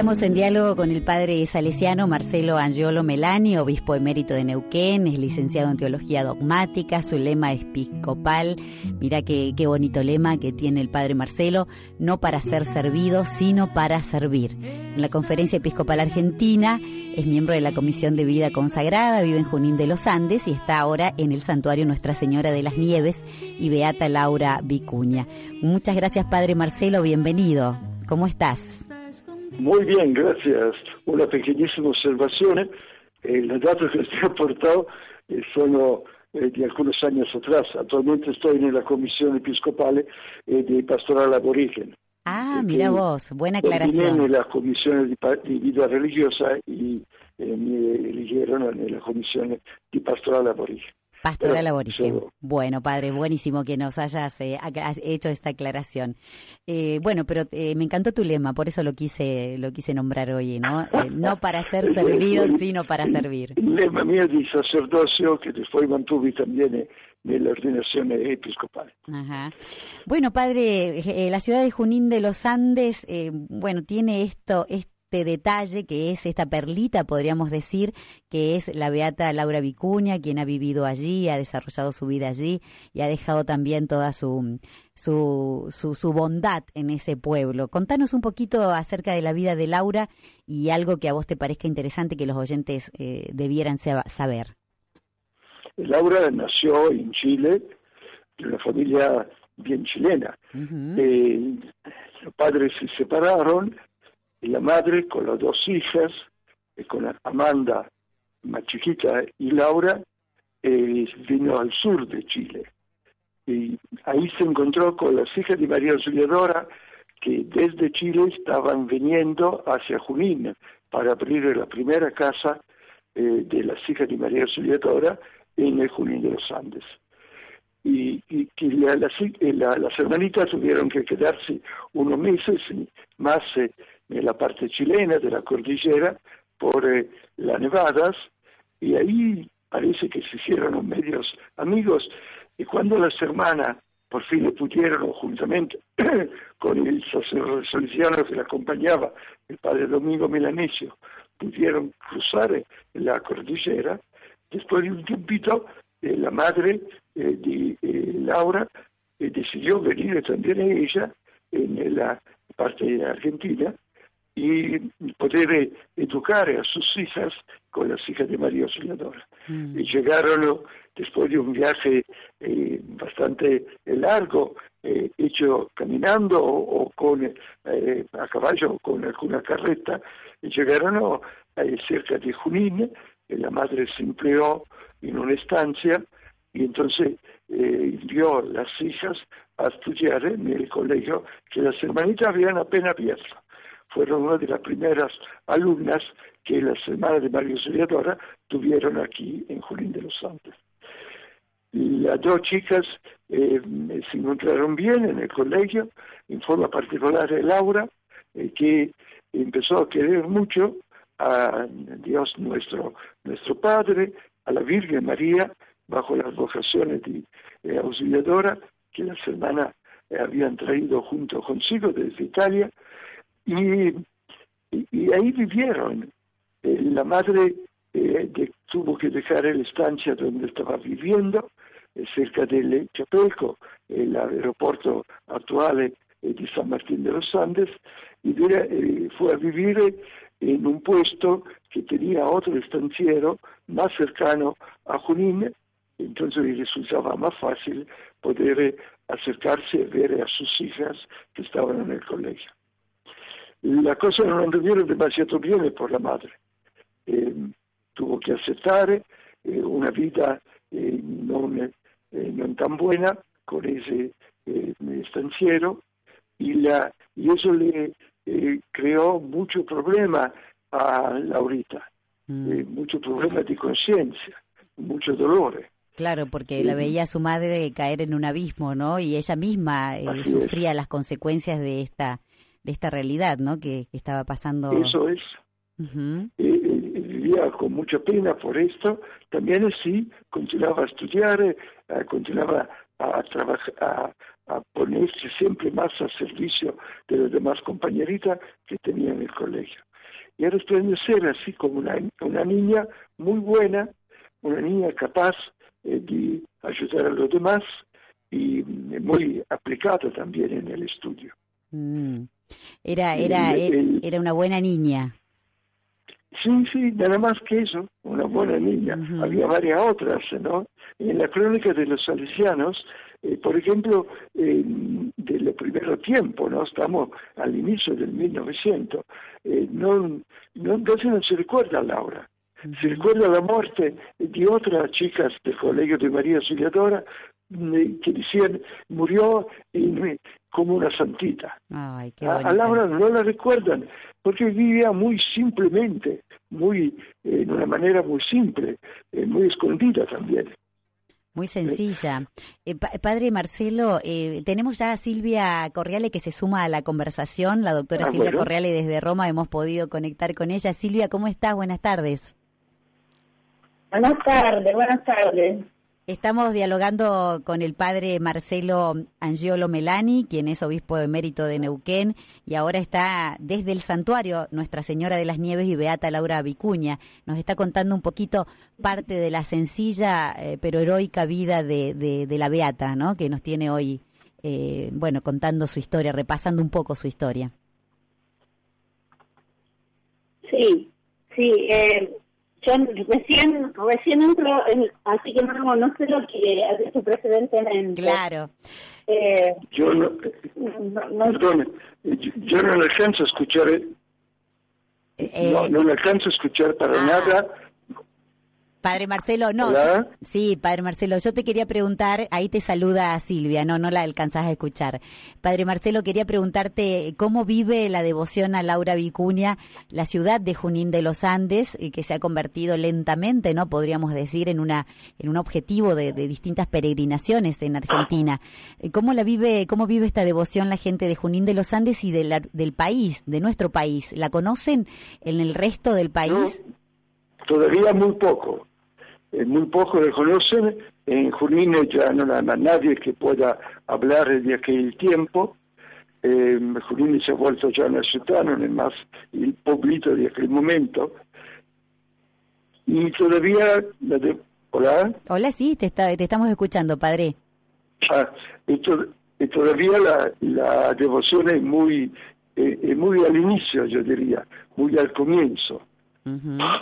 Estamos en diálogo con el padre salesiano Marcelo Angiolo Melani, obispo emérito de Neuquén, es licenciado en teología dogmática, su lema es episcopal. Mira qué, qué bonito lema que tiene el padre Marcelo, no para ser servido, sino para servir. En la Conferencia Episcopal Argentina es miembro de la Comisión de Vida Consagrada, vive en Junín de los Andes y está ahora en el Santuario Nuestra Señora de las Nieves y Beata Laura Vicuña. Muchas gracias, padre Marcelo, bienvenido. ¿Cómo estás? Muy bien, gracias. Una pequeñísima observación. Eh, los datos que les he aportado eh, son eh, de algunos años atrás. Actualmente estoy en la Comisión Episcopal eh, de Pastoral Aborigen. Ah, mira vos, buena aclaración. en las comisiones de, vida religiosa y me eligieron en la Comisión de Pastoral Aborigen. Pastoral aborigen. Bueno, padre, buenísimo que nos hayas eh, hecho esta aclaración. Eh, bueno, pero eh, me encantó tu lema, por eso lo quise lo quise nombrar hoy, ¿no? no para ser servido, sino para servir. El lema mío de sacerdocio que después mantuve también en la ordenación episcopal. Ajá. Bueno, padre, la ciudad de Junín de los Andes, bueno, tiene esto, esto este detalle que es esta perlita, podríamos decir, que es la beata Laura Vicuña, quien ha vivido allí, ha desarrollado su vida allí y ha dejado también toda su, su, su, bondad en ese pueblo. Contanos un poquito acerca de la vida de Laura y algo que a vos te parezca interesante que los oyentes eh, debieran saber. Laura nació en Chile, de una familia bien chilena. Eh, los padres se separaron y la madre con las dos hijas, eh, con Amanda, más chiquita, y Laura, eh, vino al sur de Chile. Y ahí se encontró con las hijas de María Auxiliadora, que desde Chile estaban viniendo hacia Junín para abrir la primera casa eh, de las hijas de María Auxiliadora en el Junín de los Andes. Y, y, las hermanitas tuvieron que quedarse unos meses más en la parte chilena de la cordillera por eh, las nevadas y ahí parece que se hicieron medios amigos. Y cuando las hermanas por fin pudieron juntamente con el salesiano que la acompañaba, el padre Domingo Melanesio, pudieron cruzar eh, la cordillera, después de un tiempito eh, la madre de Laura decidió venir también ella en la parte de Argentina y poder educar a sus hijas con las hijas de María Auxiliadora. Mm. Y llegaron después de un viaje eh, bastante largo, eh, hecho caminando o, con eh, a caballo o con alguna carreta, y llegaron cerca de Junín, la madre se empleó en una estancia y entonces envió las hijas a estudiar en el colegio que las hermanitas habían apenas abierto fueron una de las primeras alumnas que las hermanas de María Auxiliadora tuvieron aquí en Junín de los Santos. Las dos chicas eh, se encontraron bien en el colegio, en forma particular Laura, eh, que empezó a querer mucho a Dios nuestro, nuestro Padre, a la Virgen María, bajo las vocaciones de eh, Auxiliadora que las hermanas habían traído junto consigo desde Italia, y, ahí vivieron. Eh, la madre eh, tuvo que dejar la estancia donde estaba viviendo, eh, cerca del Chapelco, el aeropuerto actual de San Martín de los Andes, y fue a vivir en un puesto que tenía otro estanciero más cercano a Junín, entonces le resultaba más fácil poder acercarse a ver a sus hijas que estaban en el colegio la cosa non anduvieron demasiado bien por la madre. Eh, tuvo que aceptar eh, una vida eh, non, eh, non, tan buena con ese eh, estanciero y, la, y eso le eh, creó mucho problema a Laurita, mm. mucho problema de conciencia, mucho dolor. Claro, porque la veía a su madre caer en un abismo, ¿no? Y ella misma sufría las consecuencias de esta de esta realidad, ¿no? Que, estaba pasando. Eso es. Eh, eh, vivía con mucha pena por esto. También así continuaba a estudiar, eh, continuaba a trabajar, a, ponerse siempre más a servicio de las demás compañeritas que tenía en el colegio. y a resplandecer así como una, una niña muy buena, una niña capaz eh, de ayudar a los demás y muy aplicada también en el estudio. Mm. Era, era, era una buena niña. Sí, sí, nada más que eso, una buena niña. Había varias otras, ¿no? En la crónica de los salesianos, eh, por ejemplo, eh, de los primeros tiempos, ¿no? Estamos al inicio del 1900, eh, no, no, entonces no se recuerda a Laura. Se recuerda la muerte de otras chicas del Colegio de María Auxiliadora que decían murió como una santita. Ay, a, Laura no la recuerdan porque vivía muy simplemente, muy en una manera muy simple, eh, muy escondida también. Muy sencilla. Eh, padre Marcelo, eh, tenemos ya a Silvia Corriale que se suma a la conversación. La doctora ah, Silvia Corriale desde Roma hemos podido conectar con ella. Silvia, ¿cómo estás? Buenas tardes. Buenas tardes, buenas tardes. Estamos dialogando con el padre Marcelo Angiolo Melani, quien es obispo emérito de Neuquén y ahora está desde el santuario Nuestra Señora de las Nieves y Beata Laura Vicuña. Nos está contando un poquito parte de la sencilla eh, pero heroica vida de, la Beata, ¿no? Que nos tiene hoy, eh, bueno, contando su historia, repasando un poco su historia. Sí, sí. Eh, yo recién recién entro, así que no, no sé lo que ha dicho precedentemente. Claro. Eh, yo no, no, yo, no alcanzo a escuchar, eh, eh, no, no alcanzo a escuchar para ah. nada Padre Marcelo, no. sí, Padre Marcelo, yo te quería preguntar, ahí te saluda Silvia, no, no la alcanzás a escuchar. Padre Marcelo, quería preguntarte cómo vive la devoción a Laura Vicuña, la ciudad de Junín de los Andes, que se ha convertido lentamente, ¿no? Podríamos decir, en una, en un objetivo de, distintas peregrinaciones en Argentina. ¿Cómo la vive, cómo vive esta devoción la gente de Junín de los Andes y de del país, de nuestro país? ¿La conocen en el resto del país? todavía muy poco muy poco le conocen, en Junín ya no hay nadie que pueda hablar de aquel tiempo, eh, Junín se ha vuelto ya una ciudad, no es más el pueblito de aquel momento, y todavía... ¿Hola? Hola, sí, te, está, te estamos escuchando, padre. Ah, y, todavía la, la devoción es muy, eh, muy al inicio, yo diría, muy al comienzo.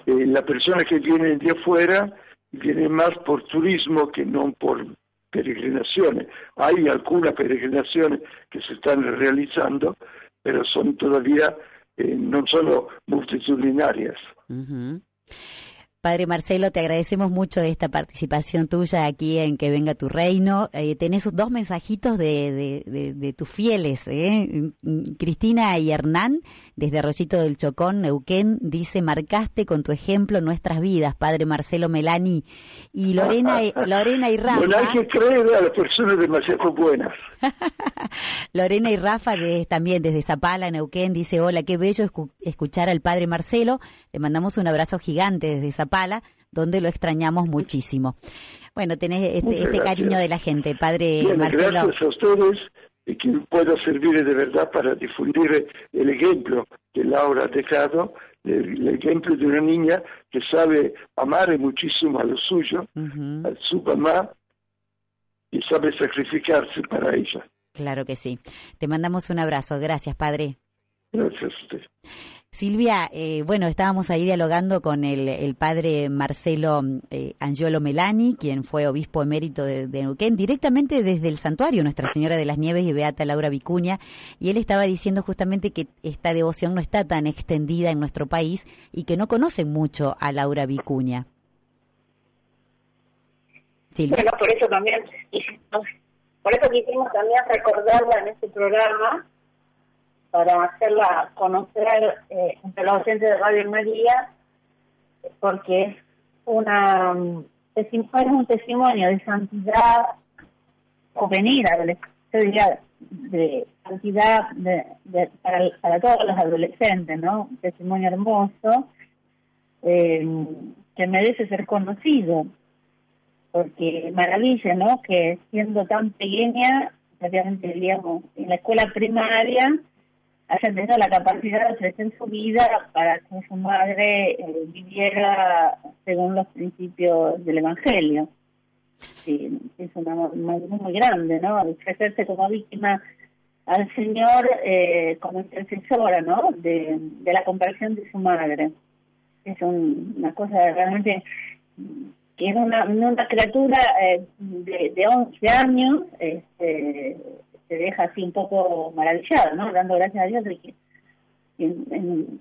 Eh, la persona que viene de afuera viene más por turismo que no por peregrinaciones. Hay algunas peregrinaciones que se están realizando, pero son todavía eh, no solo multitudinarias. Padre Marcelo, te agradecemos mucho esta participación tuya aquí en Que Venga Tu Reino. Eh, tenés dos mensajitos de, de, tus fieles. ¿eh? Cristina y Hernán, desde Arroyito del Chocón, Neuquén, dice, marcaste con tu ejemplo nuestras vidas, Padre Marcelo Melani. Y Lorena, Lorena y Rafa... No hay que creer a las personas demasiado buenas. Lorena y Rafa, de, también desde Zapala, Neuquén, dice, hola, qué bello escuchar al Padre Marcelo. Le mandamos un abrazo gigante desde Zapala Pala, donde lo extrañamos muchísimo. Bueno, tenés este, este cariño de la gente, padre Marcelo. Gracias a ustedes y que pueda servir de verdad para difundir el ejemplo que Laura ha dejado, el, ejemplo de una niña que sabe amar muchísimo a lo suyo, a su mamá, y sabe sacrificarse para ella. Claro que sí. Te mandamos un abrazo. Gracias, padre. Gracias a usted. Silvia, eh, bueno, estábamos ahí dialogando con el, padre Marcelo eh, Angiolo Melani, quien fue obispo emérito de, de, Neuquén, directamente desde el santuario Nuestra Señora de las Nieves y Beata Laura Vicuña, y él estaba diciendo justamente que esta devoción no está tan extendida en nuestro país y que no conocen mucho a Laura Vicuña. Por eso también, por eso quisimos también recordarla en este programa, para hacerla conocer eh, entre los docentes de Radio María, porque es una es un testimonio de santidad juvenil, de santidad de, para, para, todos los adolescentes, ¿no? Un testimonio hermoso eh, que merece ser conocido, porque maravilla, ¿no? Que siendo tan pequeña, obviamente, digamos, en la escuela primaria, haya tenido la capacidad de ofrecer su vida para que su madre eh, viviera según los principios del Evangelio. Es un amor muy, grande, ¿no? Ofrecerse como víctima al Señor eh, como intercesora, ¿no? De, la compasión de su madre. Es una cosa realmente que es una, una criatura eh, de, de 11 años, este, se deja así un poco maravillado, ¿no? Dando gracias a Dios de que en,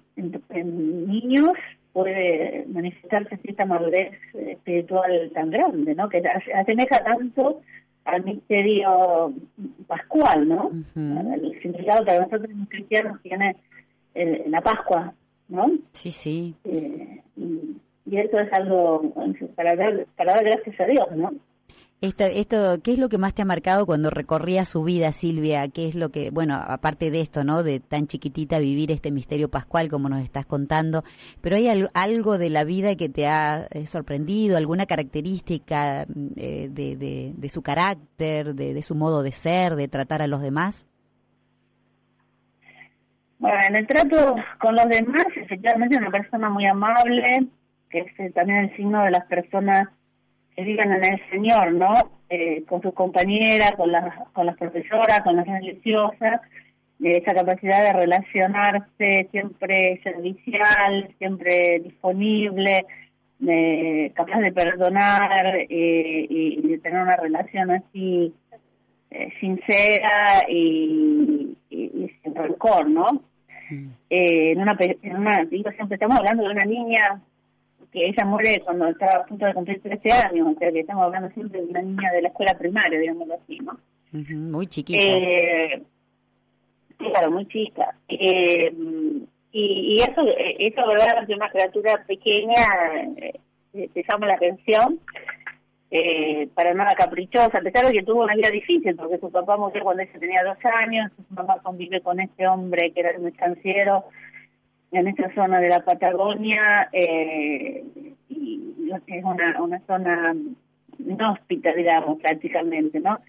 niños puede manifestarse esta madurez espiritual tan grande, ¿no? Que asemeja tanto al misterio pascual, ¿no? El significado que nosotros los cristianos tiene en la Pascua, ¿no? Sí, sí. Eh, y, eso es algo para dar, para dar gracias a Dios, ¿no? Esto, esto, ¿Qué es lo que más te ha marcado cuando recorría su vida, Silvia? ¿Qué es lo que, bueno, aparte de esto, ¿no? De tan chiquitita vivir este misterio pascual como nos estás contando, pero hay algo de la vida que te ha eh, sorprendido, alguna característica mm, eh, de, de, su carácter, de, de su modo de ser, de tratar a los demás? Bueno, en el trato con los demás, efectivamente, una persona muy amable, que es eh, también el signo de las personas que vivan en el Señor, ¿no? Eh, con sus compañeras, con las, con las profesoras, con las religiosas, esa capacidad de relacionarse siempre servicial, siempre disponible, capaz de perdonar eh, y, de tener una relación así eh, sincera y, sin rencor, ¿no? Mm. en, una, en una, digo, siempre estamos hablando de una niña que ella muere cuando estaba a punto de cumplir 13 años, o sea que estamos hablando siempre de una niña de la escuela primaria, digamos así, ¿no? muy chiquita. Eh, claro, muy chica. Eh, y, y eso, eso, ¿verdad? De una criatura pequeña eh, te llama la atención, eh, para nada caprichosa, a pesar de que tuvo una vida difícil, porque su papá murió cuando ella tenía dos años, su mamá convive con este hombre que era un estanciero, en esta zona de la Patagonia eh, y es una, una zona inhóspita, digamos, prácticamente, ¿no?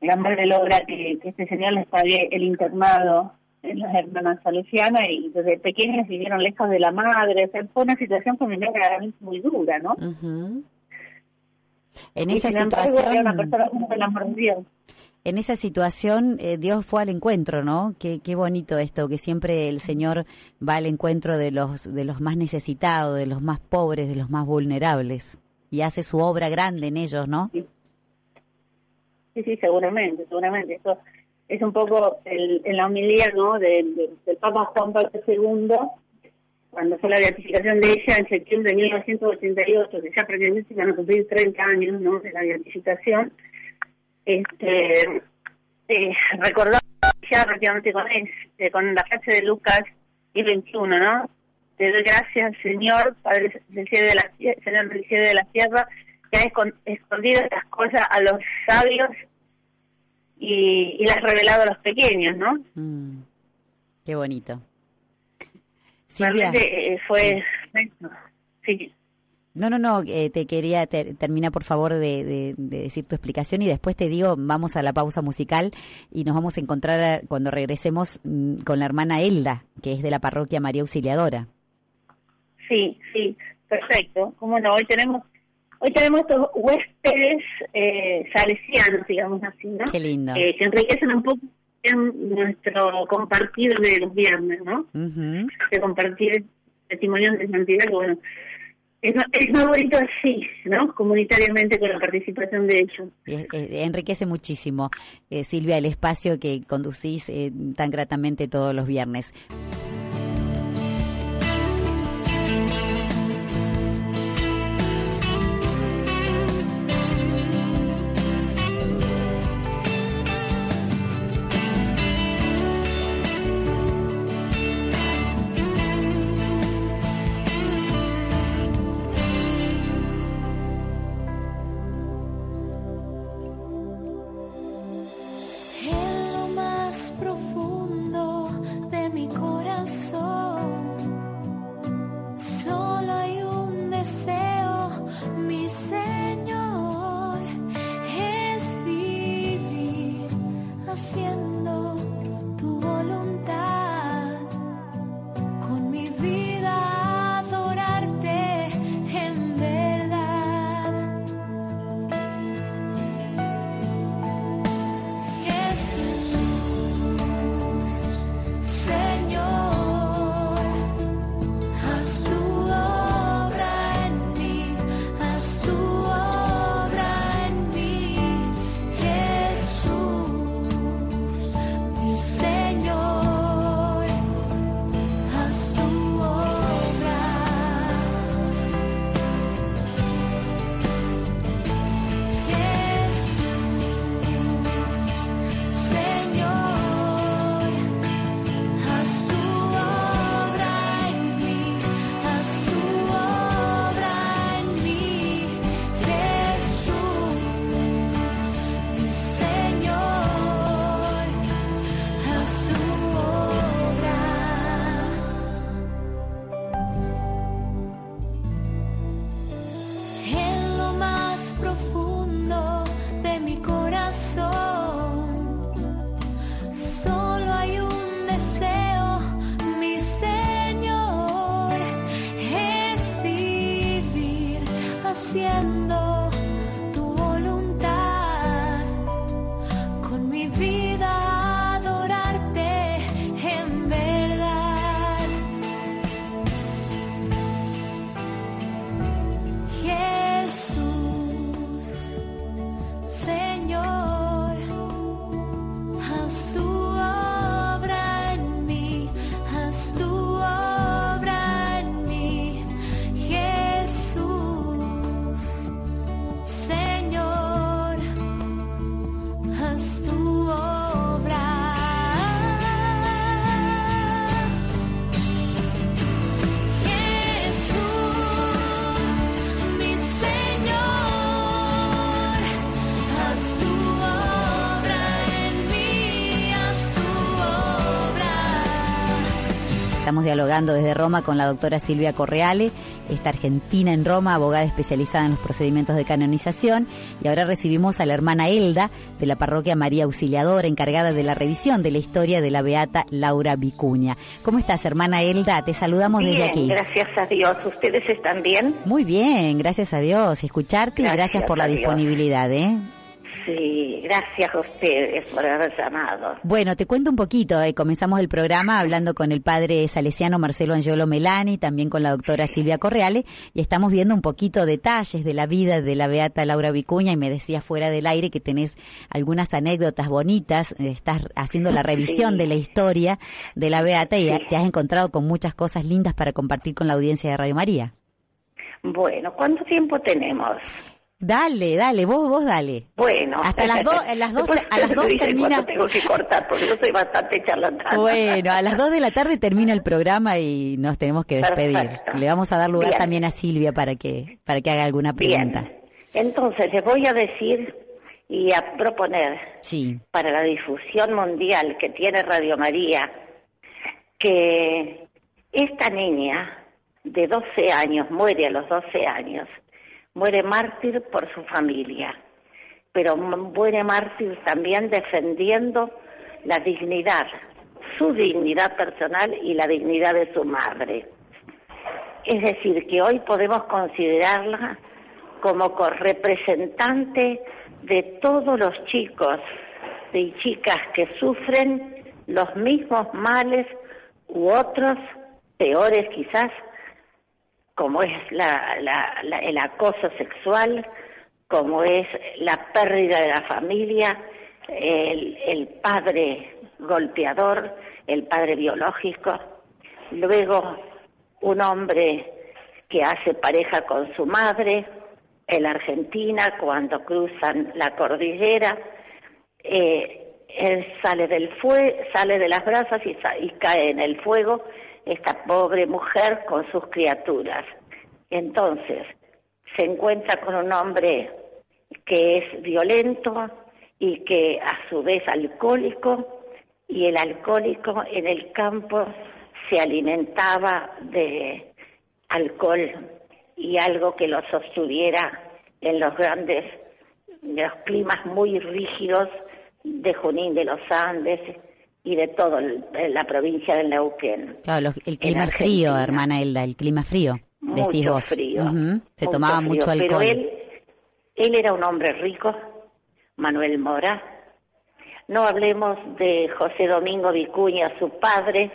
La madre logra que, este señor les pague el internado en las hermanas salesianas y desde pequeñas vivieron lejos de la madre, fue una situación familiar muy dura, ¿no? En esa situación... Una persona muy en esa situación eh, Dios fue al encuentro, ¿no? Qué, bonito esto, que siempre el Señor va al encuentro de los, de los más necesitados, de los más pobres, de los más vulnerables, y hace su obra grande en ellos, ¿no? Sí, sí, seguramente, seguramente. Eso es un poco el, en la homilía, ¿no? Del, Papa Juan Pablo II, cuando fue la beatificación de ella en septiembre de 1988, que ya prácticamente van a cumplir 30 años, ¿no? De la beatificación este, eh, ya prácticamente con, este, con la frase de Lucas y 21, ¿no? Te doy gracias, Señor, Padre del cielo de la, Señor del cielo de la tierra, que ha escondido estas cosas a los sabios y, y las ha revelado a los pequeños, ¿no? Mm, qué bonito. Silvia. Eh, fue... Sí. No, no, no, eh, te quería, termina por favor de, decir tu explicación y después te digo, vamos a la pausa musical y nos vamos a encontrar cuando regresemos mm, con la hermana Elda, que es de la parroquia María Auxiliadora. Sí, sí, perfecto. Como no, hoy tenemos, hoy tenemos estos huéspedes eh, salesianos, digamos así, ¿no? Qué lindo. Eh, que enriquecen un poco en nuestro compartir de los viernes, ¿no? De compartir testimonios de santidad, que bueno es, es más bonito así, ¿no? Comunitariamente con la participación de ellos. enriquece muchísimo, eh, Silvia, el espacio que conducís eh, tan gratamente todos los viernes. Estamos dialogando desde Roma con la doctora Silvia Correale, esta argentina en Roma, abogada especializada en los procedimientos de canonización. Y ahora recibimos a la hermana Elda de la parroquia María Auxiliadora, encargada de la revisión de la historia de la beata Laura Vicuña. ¿Cómo estás, hermana Elda? Te saludamos desde aquí. Gracias a Dios. ¿Ustedes están bien? Muy bien, gracias a Dios. Escucharte y gracias por la disponibilidad. ¿eh? Sí, gracias a ustedes por haber llamado. Bueno, te cuento un poquito. Eh. Comenzamos el programa hablando con el padre salesiano Marcelo Angelo Melani, también con la doctora Silvia Correale, y estamos viendo un poquito detalles de la vida de la beata Laura Vicuña, y me decía fuera del aire que tenés algunas anécdotas bonitas, estás haciendo la revisión de la historia de la beata y te has encontrado con muchas cosas lindas para compartir con la audiencia de Radio María. Bueno, ¿cuánto tiempo tenemos? Dale, dale, vos, vos dale. Bueno. Hasta las, dos, las dos, a las dos termina. Tengo que cortar porque yo soy bastante charlatana. Bueno, a las dos de la tarde termina el programa y nos tenemos que despedir. Le vamos a dar lugar también a Silvia para que, para que haga alguna pregunta. Bien. Entonces, les voy a decir y a proponer sí. para la difusión mundial que tiene Radio María que esta niña de 12 años muere a los 12 años muere mártir por su familia, pero muere mártir también defendiendo la dignidad, su dignidad personal y la dignidad de su madre. Es decir, que hoy podemos considerarla como representante de todos los chicos y chicas que sufren los mismos males u otros peores quizás como es la, el acoso sexual, como es la pérdida de la familia, el, el padre golpeador, el padre biológico, luego un hombre que hace pareja con su madre, en Argentina cuando cruzan la cordillera, eh, él sale del fuego, sale de las brasas y, y cae en el fuego esta pobre mujer con sus criaturas. Entonces, se encuentra con un hombre que es violento y que a su vez alcohólico, y el alcohólico en el campo se alimentaba de alcohol y algo que lo sostuviera en los grandes, los climas muy rígidos de Junín de los Andes y de toda la provincia del Neuquén. Claro, el clima frío, hermana Elda, el clima frío, decís mucho vos. frío. Se tomaba mucho alcohol. Pero él, él era un hombre rico, Manuel Mora. No hablemos de José Domingo Vicuña, su padre,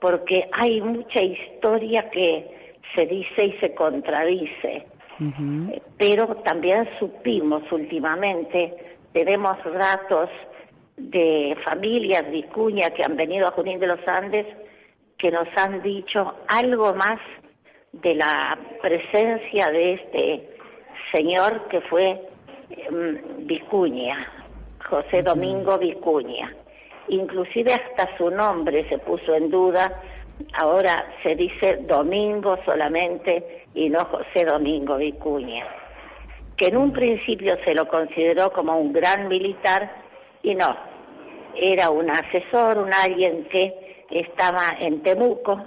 porque hay mucha historia que se dice y se contradice. Pero también supimos últimamente, tenemos datos de familias Vicuña que han venido a Junín de los Andes que nos han dicho algo más de la presencia de este señor que fue mm, Vicuña, José Domingo Vicuña. Inclusive hasta su nombre se puso en duda, ahora se dice Domingo solamente y no José Domingo Vicuña, que en un principio se lo consideró como un gran militar y no, era un asesor, un alguien que estaba en Temuco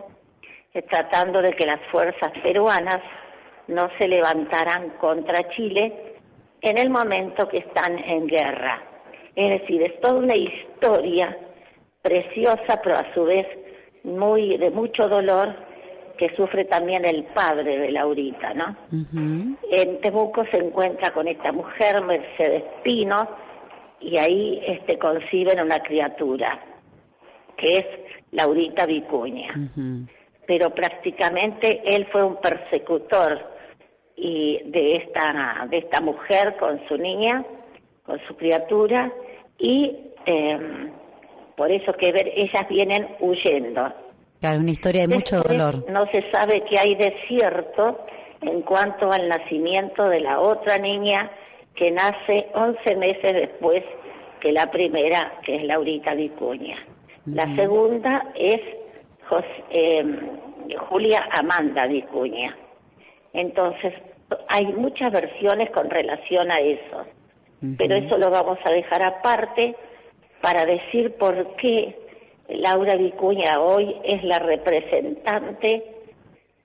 eh, tratando de que las fuerzas peruanas no se levantaran contra Chile en el momento que están en guerra. Es decir, es toda una historia preciosa, pero a su vez muy de mucho dolor, que sufre también el padre de Laurita, ¿no? En Temuco se encuentra con esta mujer, Mercedes Pino, y ahí este, conciben una criatura, que es Laurita Vicuña. Pero prácticamente él fue un persecutor y de esta de esta mujer con su niña, con su criatura y em, por eso que ver ellas vienen huyendo. Claro, una historia de mucho dolor. No se sabe qué hay de cierto en cuanto al nacimiento de la otra niña que nace 11 meses después que la primera, que es Laurita Vicuña. La segunda es em, Julia Amanda Vicuña. Entonces, hay muchas versiones con relación a eso, pero eso lo vamos a dejar aparte para decir por qué Laura Vicuña hoy es la representante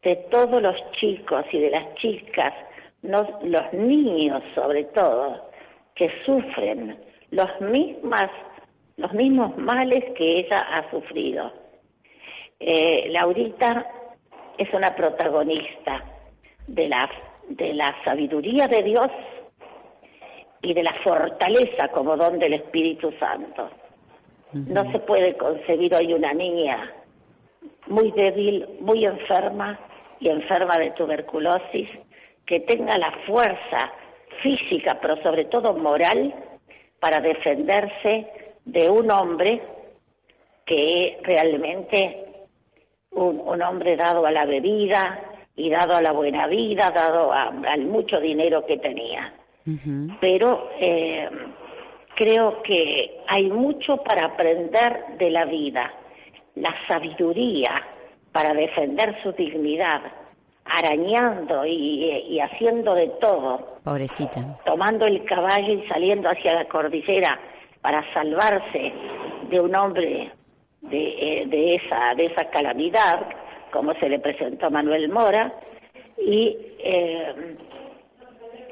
de todos los chicos y de las chicas, no, los niños sobre todo, que sufren los, mismas, los mismos males que ella ha sufrido. Eh, Laurita es una protagonista de la, de la sabiduría de Dios y de la fortaleza como don del Espíritu Santo. No se puede concebir hoy una niña muy débil, muy enferma y enferma de tuberculosis, que tenga la fuerza física, pero sobre todo moral, para defenderse de un hombre que realmente un, un hombre dado a la bebida y dado a la buena vida, dado al mucho dinero que tenía. Pero eh, creo que hay mucho para aprender de la vida, la sabiduría para defender su dignidad, arañando y, haciendo de todo. Pobrecita. Tomando el caballo y saliendo hacia la cordillera para salvarse de un hombre de, eh, de, esa, de esa calamidad, como se le presentó a Manuel Mora, y eh,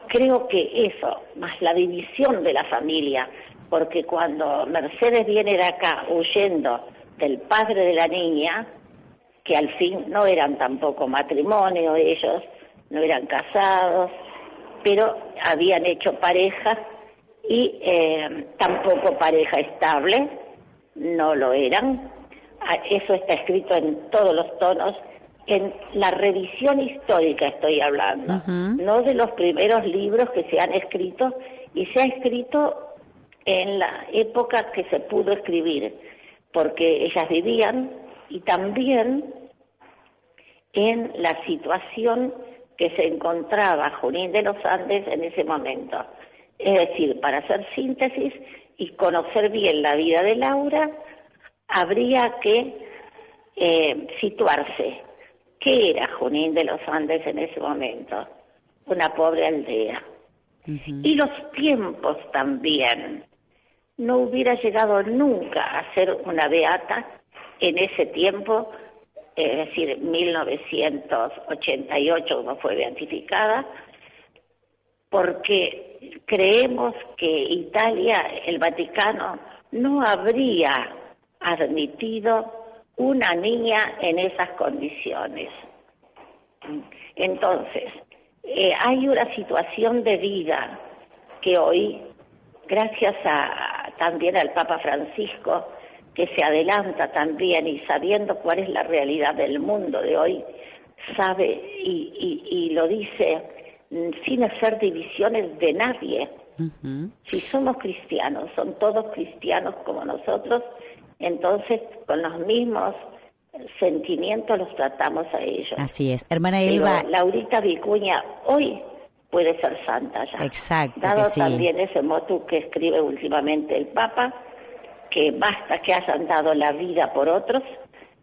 creo que eso, más la división de la familia, porque cuando Mercedes viene de acá huyendo del padre de la niña, que al fin no eran tampoco matrimonio ellos, no eran casados, pero habían hecho pareja y eh, tampoco pareja estable, no lo eran. Ah, eso está escrito en todos los tonos en la revisión histórica estoy hablando, no de los primeros libros que se han escrito y se ha escrito en la época que se pudo escribir, porque ellas vivían y también en la situación que se encontraba Junín de los Andes en ese momento. Es decir, para hacer síntesis y conocer bien la vida de Laura, habría que eh, situarse ¿Qué era Junín de los Andes en ese momento? Una pobre aldea. Y los tiempos también. No hubiera llegado nunca a ser una beata en ese tiempo, es decir, 1988 como fue beatificada, porque creemos que Italia, el Vaticano, no habría admitido una niña en esas condiciones. Entonces, eh, hay una situación de vida que hoy, gracias a, también al Papa Francisco, que se adelanta también y sabiendo cuál es la realidad del mundo de hoy, sabe y, y, lo dice mm, sin hacer divisiones de nadie. Si somos cristianos, son todos cristianos como nosotros entonces, con los mismos sentimientos los tratamos a ellos. Así es. Hermana Elba. Laurita Vicuña hoy puede ser santa ya. Exacto. Dado que sí. también ese motu que escribe últimamente el Papa, que basta que hayan dado la vida por otros,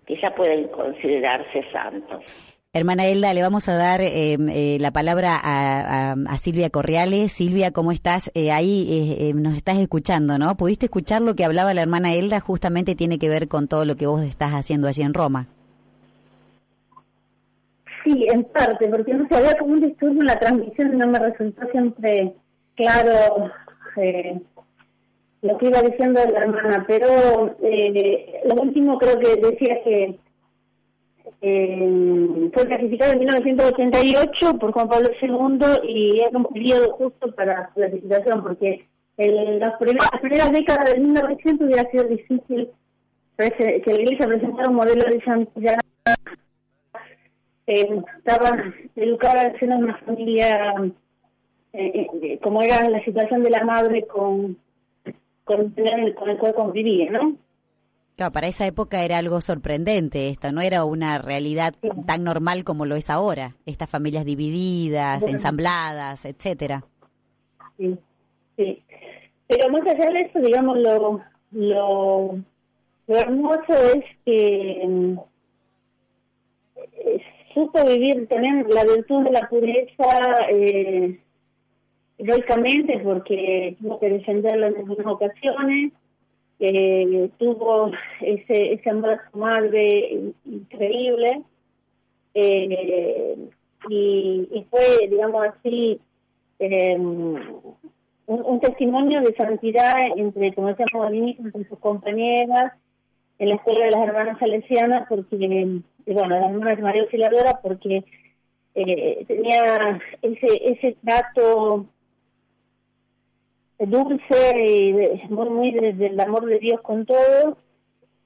que ya pueden considerarse santos. Hermana Elda, le vamos a dar eh, eh, la palabra a, Silvia Correales. Silvia, ¿cómo estás? Eh, ahí nos estás escuchando, ¿no? ¿Pudiste escuchar lo que hablaba la hermana Elda? Justamente tiene que ver con todo lo que vos estás haciendo allí en Roma. Sí, en parte, porque no sé, había como un disturbio en la transmisión y no me resultó siempre claro lo que iba diciendo la hermana, pero lo último creo que decía que eh, fue clasificado en 1988 por Juan Pablo II y era un periodo justo para su clasificación porque en las primeras, décadas del 1900 hubiera sido difícil que la iglesia presentara un modelo de santidad eh, estaba educada en una familia eh, eh, como era la situación de la madre con con, el, con el cual convivía, ¿no? Claro, para esa época era algo sorprendente esto, no era una realidad tan normal como lo es ahora, estas familias divididas, ensambladas, etcétera. Sí, sí. Pero más allá de eso, digamos, lo, lo, hermoso es que mm, supo vivir también la virtud de la pureza eh, heroicamente porque tuvo que defenderla en algunas ocasiones eh, tuvo ese, ese amor a su madre increíble eh, y, fue, digamos así, eh, un, testimonio de santidad entre, como decíamos al inicio, entre sus compañeras en la escuela de las hermanas salesianas, porque, bueno, las hermanas de María Auxiliadora, porque tenía ese, ese trato dulce y muy, muy del amor de Dios con todos.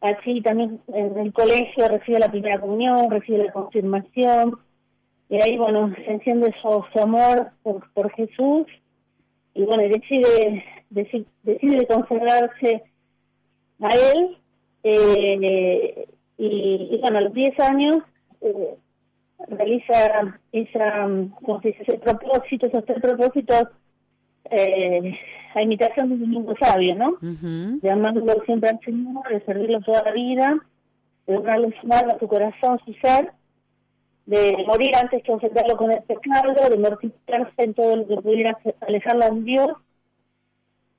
Así también en el colegio recibe la primera comunión, recibe la confirmación, y ahí, bueno, se enciende su, amor por, por Jesús, y bueno, decide, decide, decide consagrarse a él, eh, y, bueno, a los 10 años eh, realiza esa, como se dice, ese propósito, esos tres propósitos eh, a imitación de un domingo sabio, ¿no? Llamándolo siempre al Señor, de servirlo toda la vida, de honrarlo su alma, su corazón, su ser, de morir antes que ofenderlo con el pecado, de mortificarse en todo lo que pudiera alejarlo a Dios,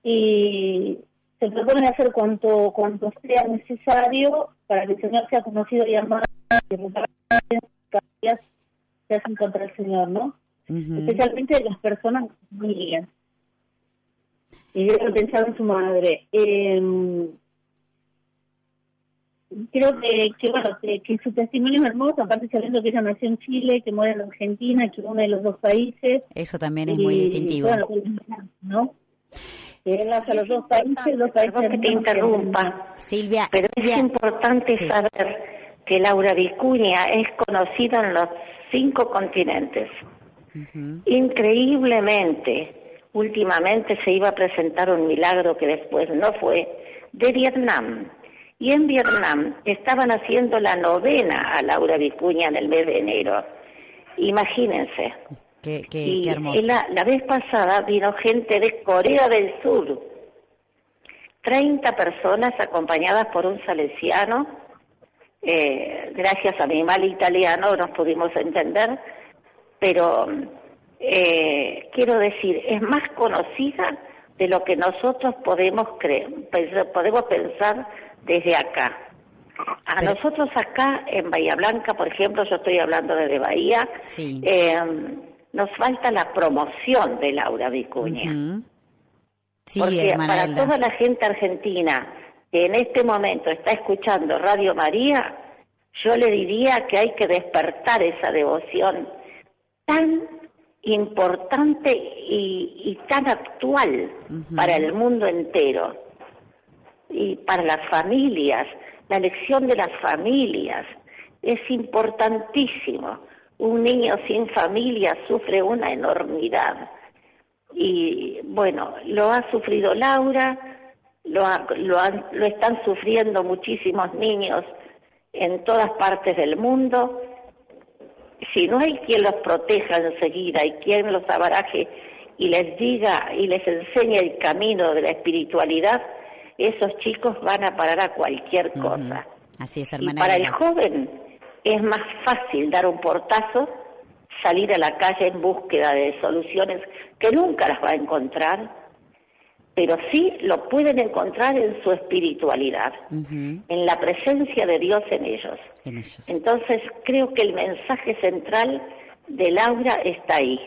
y se propone hacer cuanto cuanto sea necesario para que el Señor sea conocido y amado, y que se hacen contra el Señor, ¿no? Especialmente las personas que y yo he pensado en su madre. Eh, creo que, que bueno que, su testimonio es hermoso, aparte sabiendo que ella nació en Chile, que muere en Argentina, que uno de los dos países. Eso también es muy distintivo. Bueno, ¿no? Que nace a los dos países, los países que te interrumpa. Silvia, pero es importante saber que Laura Vicuña es conocida en los cinco continentes. Increíblemente últimamente se iba a presentar un milagro que después no fue, de Vietnam. Y en Vietnam estaban haciendo la novena a Laura Vicuña en el mes de enero. Imagínense. Qué, qué, hermoso. La, vez pasada vino gente de Corea del Sur. 30 personas acompañadas por un salesiano. Eh, gracias a mi mal italiano nos pudimos entender, pero eh, quiero decir, es más conocida de lo que nosotros podemos creer, podemos pensar desde acá. A nosotros acá en Bahía Blanca, por ejemplo, yo estoy hablando desde Bahía, eh, nos falta la promoción de Laura Vicuña. Porque para toda la gente argentina que en este momento está escuchando Radio María, yo le diría que hay que despertar esa devoción tan importante y, tan actual para el mundo entero y para las familias, la elección de las familias. Es importantísimo. Un niño sin familia sufre una enormidad. Y bueno, lo ha sufrido Laura, lo, lo, lo están sufriendo muchísimos niños en todas partes del mundo si no hay quien los proteja enseguida y quien los abaraje y les diga y les enseñe el camino de la espiritualidad, esos chicos van a parar a cualquier cosa. Así es, hermana. Y para el joven es más fácil dar un portazo, salir a la calle en búsqueda de soluciones que nunca las va a encontrar, pero sí lo pueden encontrar en su espiritualidad, en la presencia de Dios en ellos. Entonces creo que el mensaje central de Laura está ahí.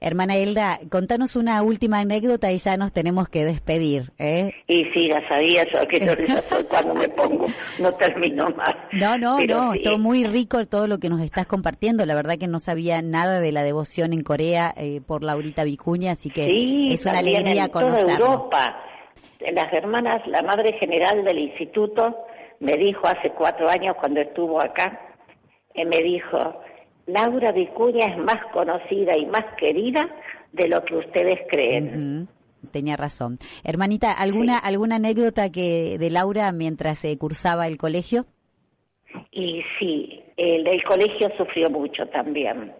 Hermana Elda, contanos una última anécdota y ya nos tenemos que despedir. ¿eh? Y sí, ya sabía yo que cuando me pongo no termino más. No, no, no, todo muy rico todo lo que nos estás compartiendo. La verdad que no sabía nada de la devoción en Corea eh, por Laurita Vicuña, así que es una alegría en conocerla. Toda Europa, las hermanas, la madre general del instituto me dijo hace cuatro años cuando estuvo acá, eh, me dijo, Laura Vicuña es más conocida y más querida de lo que ustedes creen. Tenía razón. Hermanita, ¿alguna, ¿alguna anécdota que de Laura mientras se cursaba el colegio? Y sí, el, el colegio sufrió mucho también.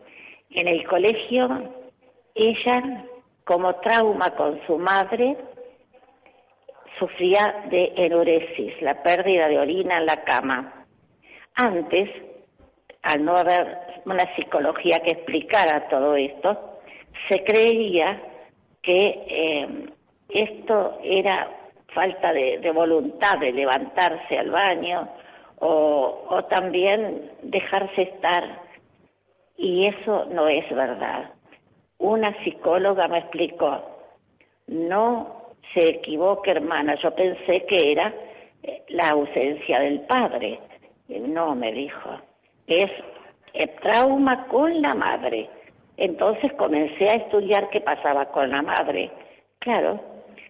En el colegio, ella, como trauma con su madre, sufría de enuresis, la pérdida de orina en la cama. Antes, al no haber una psicología que explicara todo esto, se creía que eh, esto era falta de, voluntad de levantarse al baño o, o también dejarse estar. Y eso no es verdad. Una psicóloga me explicó, no se equivoque hermana, yo pensé que era eh, la ausencia del padre. No, me dijo, es el trauma con la madre. Entonces comencé a estudiar qué pasaba con la madre. Claro,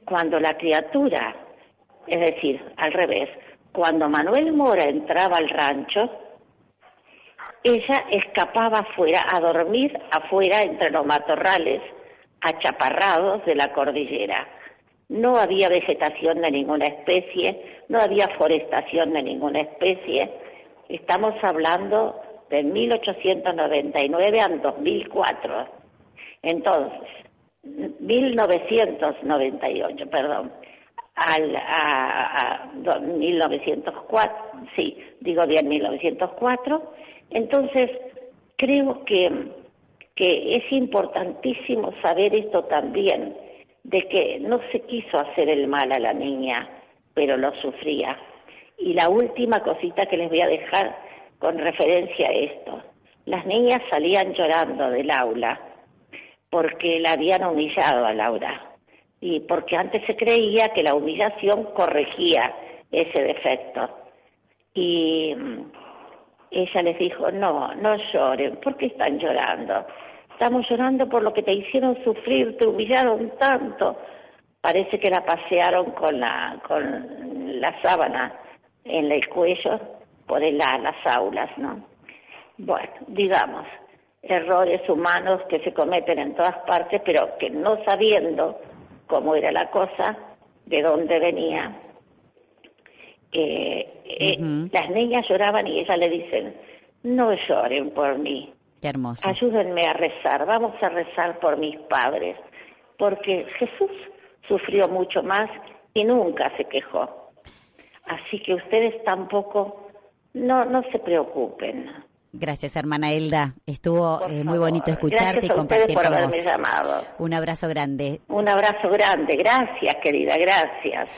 cuando la criatura, es decir, al revés, cuando Manuel Mora entraba al rancho, ella escapaba afuera a dormir afuera entre los matorrales achaparrados de la cordillera. No había vegetación de ninguna especie, no había forestación de ninguna especie. Estamos hablando de 1899 al 2004. Entonces, 1998, perdón, al, a, a 1904, sí, digo bien 1904. Entonces, creo que, que es importantísimo saber esto también, de que no se quiso hacer el mal a la niña, pero lo sufría. Y la última cosita que les voy a dejar con referencia a esto. Las niñas salían llorando del aula porque la habían humillado a Laura y porque antes se creía que la humillación corregía ese defecto. Y mm, ella les dijo, no, no lloren, ¿por qué están llorando? Estamos llorando por lo que te hicieron sufrir, te humillaron tanto. Parece que la pasearon con la, con la sábana en el cuello por el, las aulas, ¿no? Bueno, digamos, errores humanos que se cometen en todas partes, pero que no sabiendo cómo era la cosa, de dónde venía, eh, eh, las niñas lloraban y ellas le dicen, no lloren por mí. Qué hermoso. Ayúdenme a rezar, vamos a rezar por mis padres, porque Jesús sufrió mucho más y nunca se quejó. Así que ustedes tampoco no, no se preocupen. Gracias, hermana Elda. Estuvo eh, muy bonito escucharte y compartir por con haberme llamado. Un abrazo grande. Un abrazo grande. Gracias, querida. Gracias.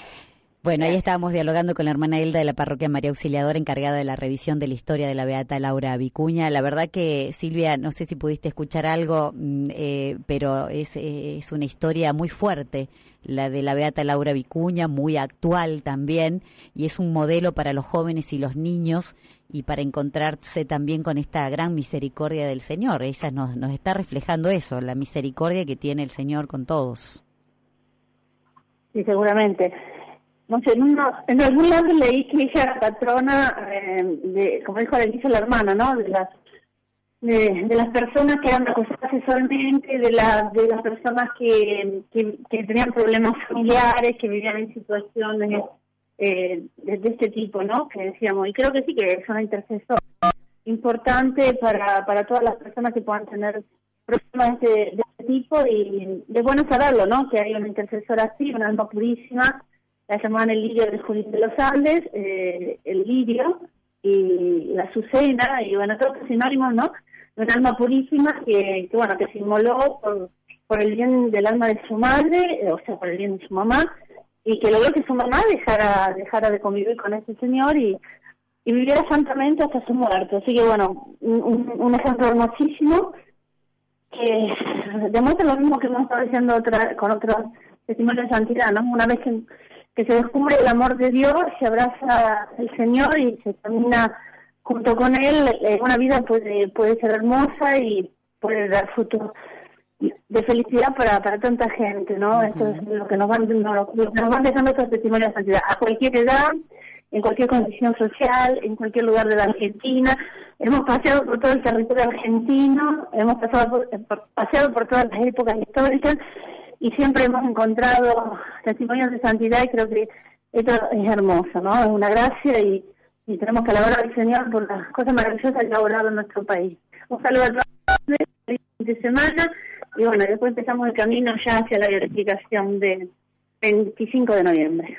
Bueno, ahí estábamos dialogando con la hermana Elda de la parroquia María Auxiliadora, encargada de la revisión de la historia de la Beata Laura Vicuña. La verdad que, Silvia, no sé si pudiste escuchar algo, mm, eh, pero es, es una historia muy fuerte, la de la Beata Laura Vicuña, muy actual también, y es un modelo para los jóvenes y los niños y para encontrarse también con esta gran misericordia del Señor. Ella nos, nos está reflejando eso, la misericordia que tiene el Señor con todos. Sí, seguramente no sé, en, en algún lado leí que ella era patrona, eh, de, como dijo la hermana, ¿no? De las de, las personas que eran acosadas sexualmente, de, la, de las personas que, que, tenían problemas familiares, que vivían en situaciones eh, de, este tipo, ¿no? Que decíamos, y creo que sí que es una intercesora importante para, para todas las personas que puedan tener problemas de, de este tipo y de bueno saberlo, ¿no? Que hay una intercesora así, una alma purísima la llamaban el lirio de Junín de los Andes, eh, el lirio y la Azucena, y bueno, todos los sinónimos, ¿no? Un alma purísima que, que bueno, que se inmoló por, por el bien del alma de su madre, eh, o sea, por el bien de su mamá, y que logró que su mamá dejara, dejara de convivir con ese señor y, y viviera santamente hasta su muerte. Así que bueno, un, un ejemplo hermosísimo que demuestra lo mismo que hemos estado diciendo otra, con otros testimonios de santidad, ¿no? Una vez que, que se descubre el amor de Dios, se abraza el Señor y se camina junto con Él, eh, una vida puede, puede ser hermosa y puede dar frutos de felicidad para, para tanta gente, ¿no? Eso es lo que nos van, lo, que nos van dejando estos testimonios de santidad. A cualquier edad, en cualquier condición social, en cualquier lugar de la Argentina. Hemos paseado por todo el territorio argentino, hemos pasado por, paseado por todas las épocas históricas y siempre hemos encontrado testimonios de santidad y creo que esto es hermoso, ¿no? Es una gracia y, tenemos que alabar al Señor por las cosas maravillosas que ha logrado en nuestro país. Un saludo a todos, feliz de semana y bueno, después empezamos el camino ya hacia la verificación del 25 de noviembre.